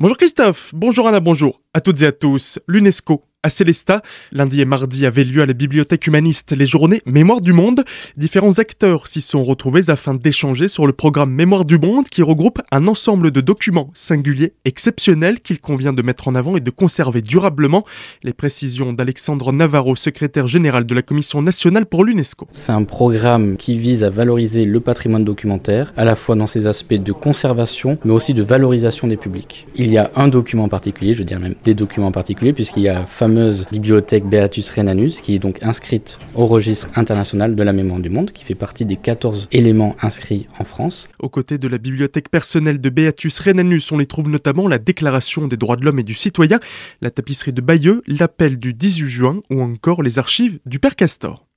Bonjour Christophe, bonjour Anna, bonjour à toutes et à tous. L'UNESCO à Célestat. Lundi et mardi avaient lieu à la bibliothèque humaniste les journées Mémoire du Monde. Différents acteurs s'y sont retrouvés afin d'échanger sur le programme Mémoire du Monde qui regroupe un ensemble de documents singuliers, exceptionnels qu'il convient de mettre en avant et de conserver durablement. Les précisions d'Alexandre Navarro, secrétaire général de la Commission nationale pour l'UNESCO. C'est un programme qui vise à valoriser le patrimoine documentaire, à la fois dans ses aspects de conservation, mais aussi de valorisation des publics. Il y a un document en particulier, je dire même des documents en particulier, puisqu'il y a la fameuse bibliothèque Beatus Renanus, qui est donc inscrite au registre international de la mémoire du monde, qui fait partie des 14 éléments inscrits en France. Aux côtés de la bibliothèque personnelle de Beatus Renanus, on les trouve notamment la Déclaration des droits de l'homme et du citoyen, la tapisserie de Bayeux, l'appel du 18 juin ou encore les archives du Père Castor.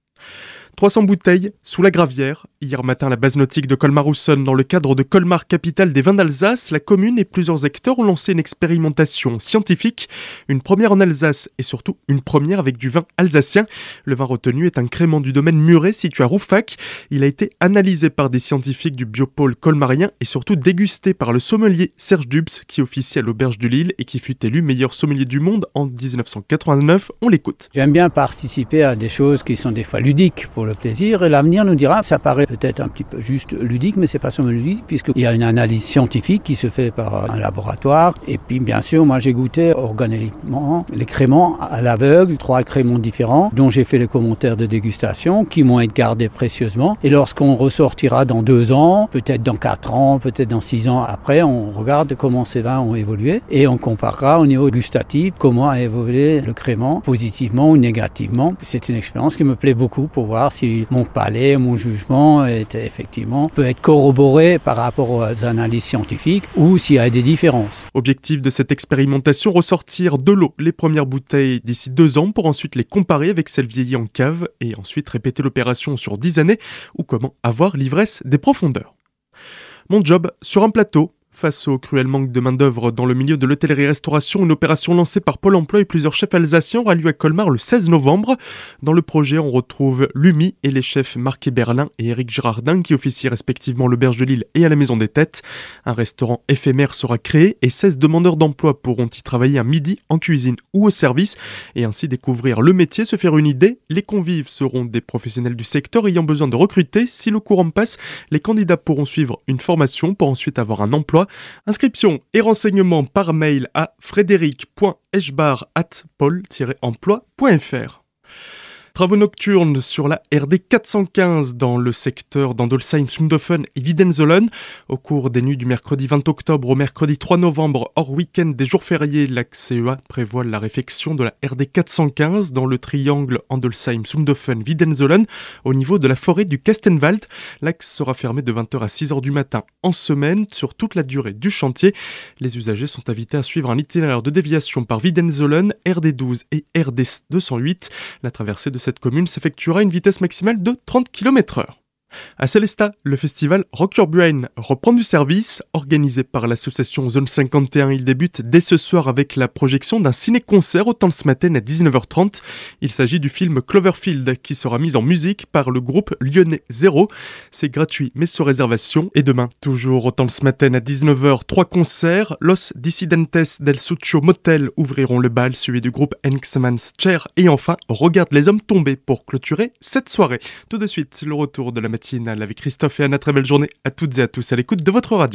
300 bouteilles sous la gravière. Hier matin, la base nautique de Colmar-Housson, dans le cadre de Colmar, capitale des vins d'Alsace, la commune et plusieurs acteurs ont lancé une expérimentation scientifique. Une première en Alsace et surtout une première avec du vin alsacien. Le vin retenu est un crément du domaine Muret situé à Roufac. Il a été analysé par des scientifiques du biopôle colmarien et surtout dégusté par le sommelier Serge Dubs qui officie à l'auberge de Lille et qui fut élu meilleur sommelier du monde en 1989. On l'écoute. J'aime bien participer à des choses qui sont des fois ludiques le plaisir. Et l'avenir nous dira, ça paraît peut-être un petit peu juste ludique, mais c'est pas seulement ludique, puisqu'il y a une analyse scientifique qui se fait par un laboratoire. Et puis, bien sûr, moi, j'ai goûté organiquement les créments à l'aveugle, trois créments différents, dont j'ai fait les commentaires de dégustation, qui m'ont été gardés précieusement. Et lorsqu'on ressortira dans deux ans, peut-être dans quatre ans, peut-être dans six ans après, on regarde comment ces vins ont évolué et on comparera au niveau gustatif comment a évolué le crément, positivement ou négativement. C'est une expérience qui me plaît beaucoup pour voir si mon palais, mon jugement effectivement peut être corroboré par rapport aux analyses scientifiques ou s'il y a des différences. Objectif de cette expérimentation, ressortir de l'eau les premières bouteilles d'ici deux ans pour ensuite les comparer avec celles vieillies en cave et ensuite répéter l'opération sur dix années ou comment avoir l'ivresse des profondeurs. Mon job sur un plateau, Face au cruel manque de main-d'œuvre dans le milieu de l'hôtellerie-restauration, une opération lancée par Pôle emploi et plusieurs chefs alsaciens aura lieu à Colmar le 16 novembre. Dans le projet, on retrouve Lumi et les chefs Marc Berlin et Eric Girardin qui officient respectivement l'Auberge de Lille et à la Maison des Têtes. Un restaurant éphémère sera créé et 16 demandeurs d'emploi pourront y travailler à midi en cuisine ou au service et ainsi découvrir le métier, se faire une idée. Les convives seront des professionnels du secteur ayant besoin de recruter. Si le courant passe, les candidats pourront suivre une formation pour ensuite avoir un emploi. Inscription et renseignements par mail à frédéric.eschbar.paul-emploi.fr. Travaux nocturnes sur la RD 415 dans le secteur d'Andolsheim, Sundhofen et Widenzolen. Au cours des nuits du mercredi 20 octobre au mercredi 3 novembre, hors week-end des jours fériés, l'AXEA prévoit la réfection de la RD 415 dans le triangle Andolsheim, Sundhofen, Widenzolen au niveau de la forêt du Kastenwald. L'axe sera fermé de 20h à 6h du matin en semaine sur toute la durée du chantier. Les usagers sont invités à suivre un itinéraire de déviation par Widenzolen, RD 12 et RD 208. La traversée de cette commune s'effectuera à une vitesse maximale de 30 km/h. À Célestat, le festival Rock Your Brain reprend du service. Organisé par l'association Zone 51, il débute dès ce soir avec la projection d'un ciné-concert au temps ce matin à 19h30. Il s'agit du film Cloverfield qui sera mis en musique par le groupe lyonnais Zero. C'est gratuit mais sous réservation. Et demain, toujours au temps ce matin à 19h, trois concerts. Los Dissidentes del Sucho Motel ouvriront le bal, suivi du groupe Enxman's Chair. Et enfin, Regarde les hommes tombés pour clôturer cette soirée. Tout de suite, le retour de la avec Christophe et Anna. Très belle journée à toutes et à tous à l'écoute de votre radio.